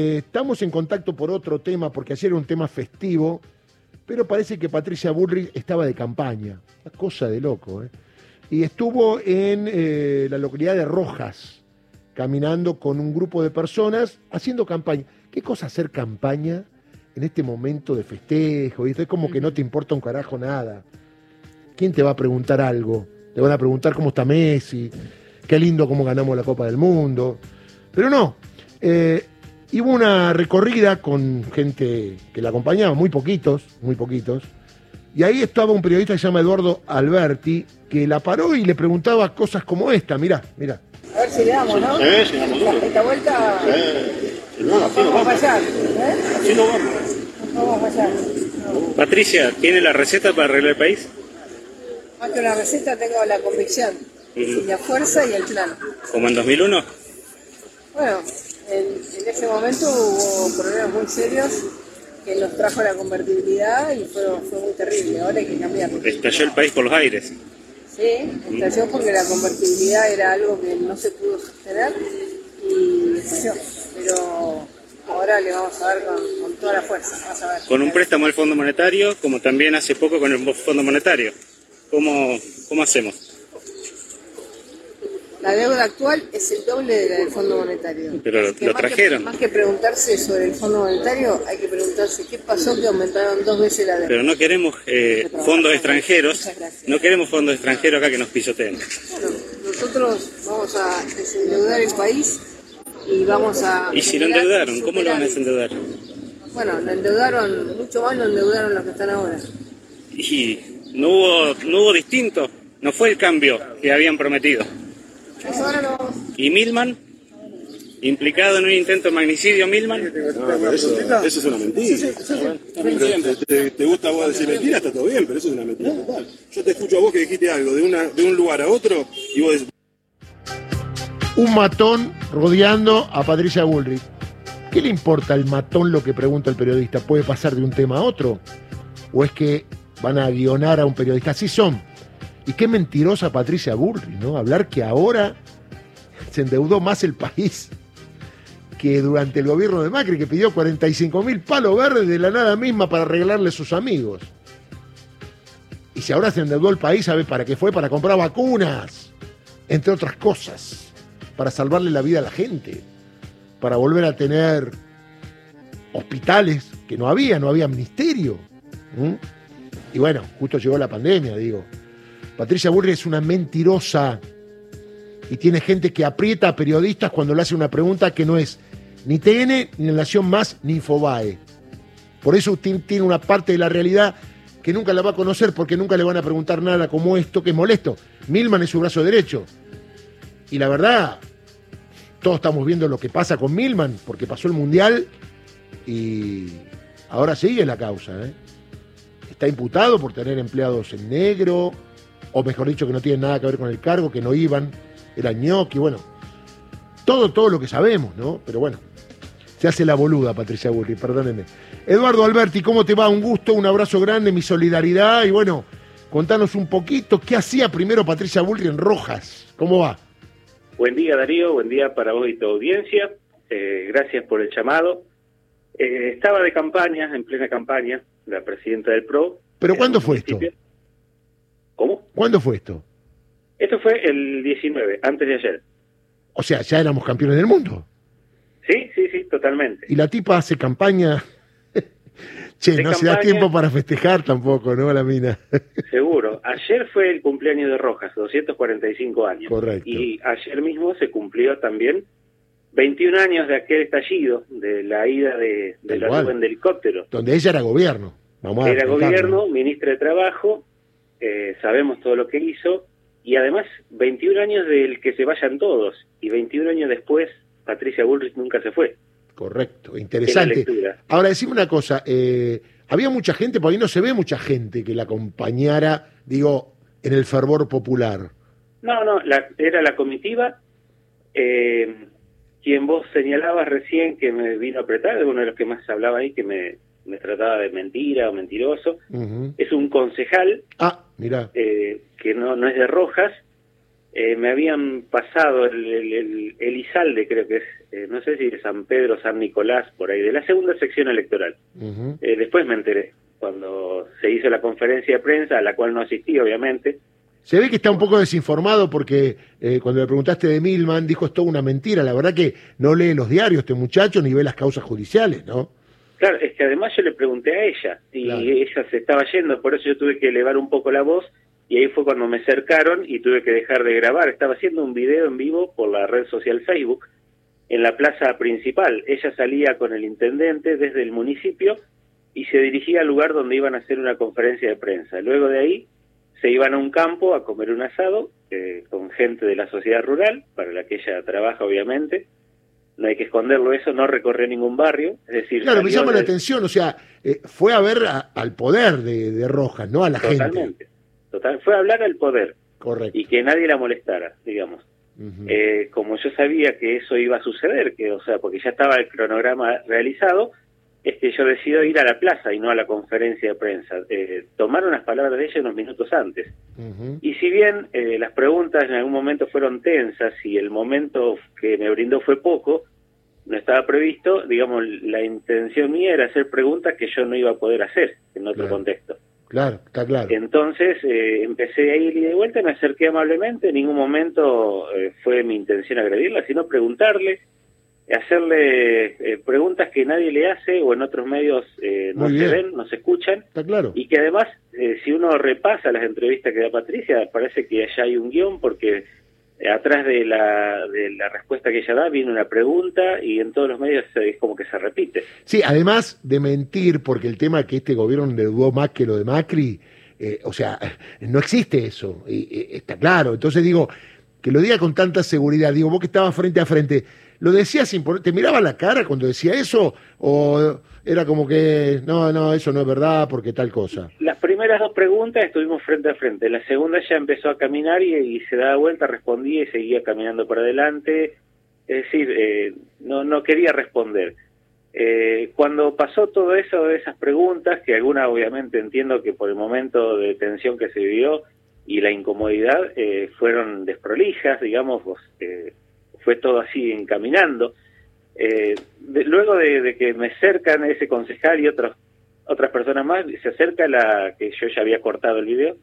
Estamos en contacto por otro tema, porque ayer era un tema festivo, pero parece que Patricia Bullrich estaba de campaña. Una cosa de loco, ¿eh? Y estuvo en eh, la localidad de Rojas, caminando con un grupo de personas, haciendo campaña. ¿Qué cosa hacer campaña en este momento de festejo? Y es como que no te importa un carajo nada. ¿Quién te va a preguntar algo? Te van a preguntar cómo está Messi, qué lindo cómo ganamos la Copa del Mundo. Pero no. Eh, y hubo una recorrida con gente que la acompañaba, muy poquitos, muy poquitos. Y ahí estaba un periodista que se llama Eduardo Alberti, que la paró y le preguntaba cosas como esta. Mirá, mirá. A ver si le damos, ¿no? Sí, sí, damos duro. Esta vuelta Sí, no, así no vamos a vamos. fallar. ¿eh? Así no vamos. No vamos a fallar. Patricia, ¿tiene la receta para arreglar el país? Más que una receta tengo la convicción, y la fuerza y el plan. ¿Como en 2001? Bueno, en, en ese momento hubo problemas muy serios que nos trajo la convertibilidad y fue, fue muy terrible. Ahora hay que cambiarlo. Estalló el país por los aires. Sí, estalló porque la convertibilidad era algo que no se pudo sostener y estalló. Pero ahora le vamos a dar con, con toda la fuerza. Vas a ver. Con un préstamo al Fondo Monetario, como también hace poco con el Fondo Monetario. ¿Cómo, cómo hacemos? La deuda actual es el doble de la del Fondo Monetario. Pero lo más que- trajeron. más que preguntarse sobre el Fondo Monetario, hay que preguntarse qué pasó que aumentaron dos veces la deuda. Pero no queremos eh, fondos extranjeros, no queremos fondos extranjeros acá que nos pisoteen. Bueno, nosotros vamos a desendeudar el país y vamos a... ¿Y si lo endeudaron? ¿Cómo lo van a desendeudar? Bueno, lo endeudaron, mucho más lo endeudaron los que están ahora. Y no hubo, no hubo distinto, no fue el cambio que habían prometido. ¿Y Milman? ¿Implicado en un intento de magnicidio Milman? No, pero eso, eso es una mentira. Pero te, te- te gusta a vos decir mentira, está todo bien, pero eso es una mentira total. Yo te escucho a vos que dijiste algo de, una, de un lugar a otro y vos decís, Un matón rodeando a Patricia Bullrich. ¿Qué le importa al matón lo que pregunta el periodista? ¿Puede pasar de un tema a otro? ¿O es que van a guionar a un periodista? Así son. Y qué mentirosa Patricia Bullrich, ¿no? Hablar que ahora se endeudó más el país que durante el gobierno de Macri, que pidió 45 mil palos verdes de la nada misma para arreglarle sus amigos. Y si ahora se endeudó el país, ¿sabe para qué fue? Para comprar vacunas, entre otras cosas, para salvarle la vida a la gente, para volver a tener hospitales que no había, no había ministerio. Y bueno, justo llegó la pandemia, digo. Patricia Burri es una mentirosa y tiene gente que aprieta a periodistas cuando le hace una pregunta que no es ni TN, ni Nación Más, ni Infobae. Por eso usted tiene una parte de la realidad que nunca la va a conocer porque nunca le van a preguntar nada como esto, que es molesto. Milman es su brazo derecho. Y la verdad, todos estamos viendo lo que pasa con Milman, porque pasó el Mundial y ahora sigue la causa. ¿eh? Está imputado por tener empleados en negro, o mejor dicho, que no tienen nada que ver con el cargo, que no iban, era ñoqui, bueno. Todo, todo lo que sabemos, ¿no? Pero bueno, se hace la boluda, Patricia Burri, perdónenme. Eduardo Alberti, ¿cómo te va? Un gusto, un abrazo grande, mi solidaridad y bueno, contanos un poquito, ¿qué hacía primero Patricia Burri en Rojas? ¿Cómo va? Buen día Darío, buen día para vos y tu audiencia. Eh, gracias por el llamado. Eh, estaba de campaña, en plena campaña, la presidenta del PRO. ¿Pero cuándo fue esto? ¿Cuándo fue esto? Esto fue el 19, antes de ayer. O sea, ya éramos campeones del mundo. Sí, sí, sí, totalmente. Y la tipa hace campaña. che, De no se da tiempo para festejar tampoco, ¿no? La mina. Seguro. Ayer fue el cumpleaños de Rojas, 245 años. Correcto. Y ayer mismo se cumplió también 21 años de aquel estallido, de la ida de, la nube en helicóptero. Donde ella era gobierno. Vamos a Era explicarlo. gobierno, ministra de Trabajo, eh, sabemos todo lo que hizo, y además 21 años del que se vayan todos, y 21 años después Patricia Bullrich nunca se fue. Correcto, interesante. Ahora, decime una cosa. eh, había mucha gente, por ahí no se ve mucha gente que la acompañara, digo, en el fervor popular. No, no, la- era la comitiva, eh, quien vos señalabas recién que me vino a apretar, uno de los que más hablaba ahí, que me, me trataba de mentira o mentiroso, es un concejal Ah, mira. eh, que no, no es de Rojas, eh, me habían pasado el, el, el, Izalde, creo que es, eh, no sé si de San Pedro, San Nicolás, por ahí, de la segunda sección electoral. Eh, después me enteré, cuando se hizo la conferencia de prensa, a la cual no asistí, obviamente. Se ve que está un poco desinformado porque cuando le preguntaste de Milman dijo es toda una mentira. La verdad que no lee los diarios este muchacho ni ve las causas judiciales, ¿no? Claro, es que además yo le pregunté a ella y ella se estaba yendo, por eso yo tuve que elevar un poco la voz y ahí fue cuando me cercaron y tuve que dejar de grabar. Estaba haciendo un video en vivo por la red social Facebook en la plaza principal. Ella salía con el intendente desde el municipio y se dirigía al lugar donde iban a hacer una conferencia de prensa. Luego de ahí se iban a un campo a comer un asado eh, con gente de la sociedad rural, para la que ella trabaja obviamente. No hay que esconderlo eso, no recorrió ningún barrio. Es decir, claro, me llama la atención, o sea, eh, fue a ver al poder de, de Rojas, no a la Totalmente. gente. Total, fue hablar al poder. Correcto. Y que nadie la molestara, digamos. Eh, como yo sabía que eso iba a suceder, que o sea, porque ya estaba el cronograma realizado, es que yo decido ir a la plaza y no a la conferencia de prensa. Eh, tomar unas palabras de ella unos minutos antes. Y si bien eh, las preguntas en algún momento fueron tensas y el momento que me brindó fue poco, no estaba previsto, digamos, la intención mía era hacer preguntas que yo no iba a poder hacer en otro contexto. Claro, está claro. Entonces eh, empecé a ir y de vuelta, me acerqué amablemente, en ningún momento eh, fue mi intención agredirla, sino preguntarle, hacerle eh, preguntas que nadie le hace o en otros medios no se ven, no se escuchan. Está claro. Y que además, si uno repasa las entrevistas que da Patricia, parece que allá hay un guion porque atrás de la, de la respuesta que ella da viene una pregunta y en todos los medios es como que se repite. Sí, además de mentir, porque el tema que este gobierno le dudó más que lo de Macri, eh, o sea, no existe eso, y, está claro. Entonces digo, que lo diga con tanta seguridad, digo, vos que estabas frente a frente, ¿lo decías sin ¿Te miraba la cara cuando decía eso? ¿O era como que, no, no, eso no es verdad porque tal cosa? Las primeras dos preguntas estuvimos frente a frente. La segunda ya empezó a caminar y, se daba vuelta, respondía y seguía caminando para adelante. Es decir, eh, no, no quería responder. Eh, cuando pasó todo eso esas preguntas, que algunas obviamente entiendo que por el momento de tensión que se vivió y la incomodidad eh, fueron desprolijas, digamos, pues, fue todo así encaminando. Eh, luego de, que me acercan ese concejal y otros, otras personas más, se acerca la que yo ya había cortado el video,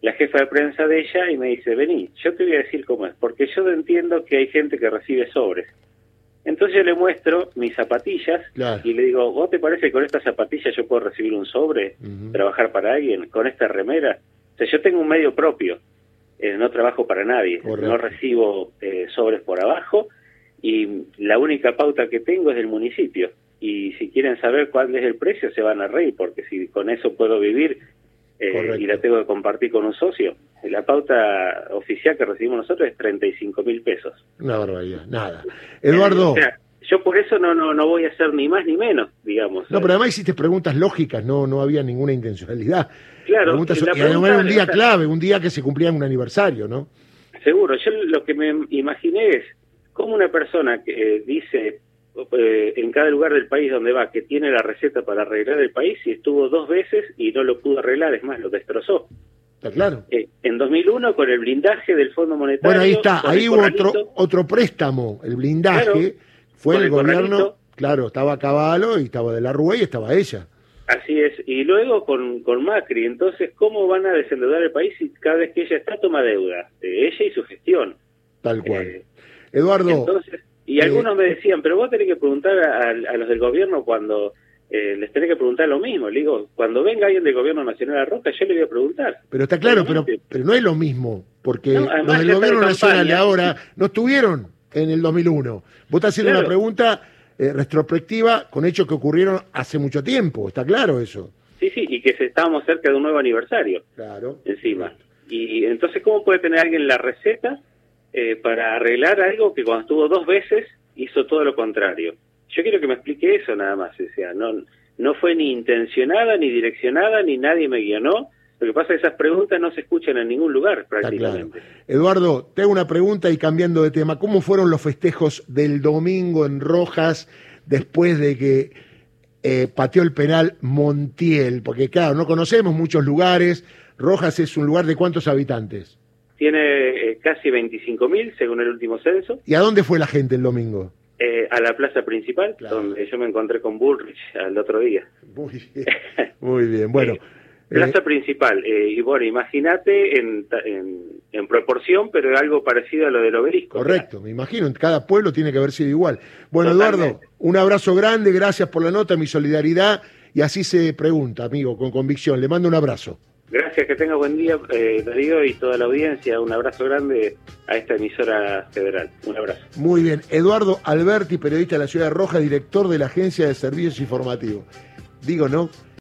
la jefa de prensa de ella y me dice, vení, yo te voy a decir cómo es, porque yo entiendo que hay gente que recibe sobres. Entonces yo le muestro mis zapatillas y le digo, ¿vos te parece que con estas zapatillas yo puedo recibir un sobre, trabajar para alguien, con esta remera? Sea, yo tengo un medio propio, eh, no trabajo para nadie, no recibo eh, sobres por abajo y la única pauta que tengo es del municipio. Y si quieren saber cuál es el precio, se van a reír, porque si con eso puedo vivir eh, y la tengo que compartir con un socio, la pauta oficial que recibimos nosotros es 35 mil pesos. Una barbaridad, nada. Eduardo. Yo por eso no, no, no voy a hacer ni más ni menos, digamos. No, pero además hiciste preguntas lógicas, no, no había ninguna intencionalidad. Claro. Preguntas, y era un día clave, un día que se cumplía un aniversario, ¿no? Seguro, yo lo que me imaginé es, ¿Cómo una persona que eh, dice eh, en cada lugar del país donde va que tiene la receta para arreglar el país y estuvo dos veces y no lo pudo arreglar, es más, lo destrozó? Está claro. Eh, en 2001 con el blindaje del Fondo Monetario. Bueno, ahí está, ahí hubo otro, otro préstamo, el blindaje, fue el, gobierno, claro, estaba Caballo y estaba de la Rúa y estaba ella. Así es, y luego con, con Macri, entonces, ¿cómo van a desendeudar el país si cada vez que ella está toma deuda? De ella y su gestión. Tal cual. Eduardo. y algunos me decían, pero vos tenés que preguntar a, los del gobierno cuando eh, les tenés que preguntar lo mismo. Le digo, cuando venga alguien del gobierno nacional a Roca, yo le voy a preguntar. Pero está claro, pero, pero no es lo mismo, porque los del gobierno nacional de ahora no estuvieron en el 2001. Vos estás haciendo una pregunta eh, retrospectiva con hechos que ocurrieron hace mucho tiempo, está claro eso. Sí, sí, y que estábamos cerca de un nuevo aniversario. Claro. Encima. Y entonces, ¿cómo puede tener alguien la receta eh, para arreglar algo que cuando estuvo dos veces hizo todo lo contrario. Yo quiero que me explique eso nada más, o sea, no, no fue ni intencionada, ni direccionada, ni nadie me guionó. Lo que pasa es que esas preguntas no se escuchan en ningún lugar prácticamente. Eduardo, tengo una pregunta y cambiando de tema, ¿cómo fueron los festejos del domingo en Rojas después de que eh, pateó el penal Montiel? Porque claro, no conocemos muchos lugares, Rojas es un lugar de cuántos habitantes. Tiene eh, casi 25.000 según el último censo. ¿Y a dónde fue la gente el domingo? Eh, a la plaza principal, Claro. donde yo me encontré con Bullrich al otro día. Muy bien. Muy bien. Bueno. Plaza eh, principal, eh, y bueno, imagínate en, en, en proporción, pero algo parecido a lo del obelisco. Correcto, me imagino, en cada pueblo tiene que haber sido igual. Bueno, Totalmente. Eduardo, un abrazo grande, gracias por la nota, mi solidaridad, y así se pregunta, amigo, con convicción. Le mando un abrazo. Gracias, que tenga buen día, eh, Darío, y toda la audiencia. Un abrazo grande a esta emisora federal. Un abrazo. Muy bien, Eduardo Alberti, periodista de la Ciudad de Roja, director de la Agencia de Servicios Informativos. Digo, ¿no?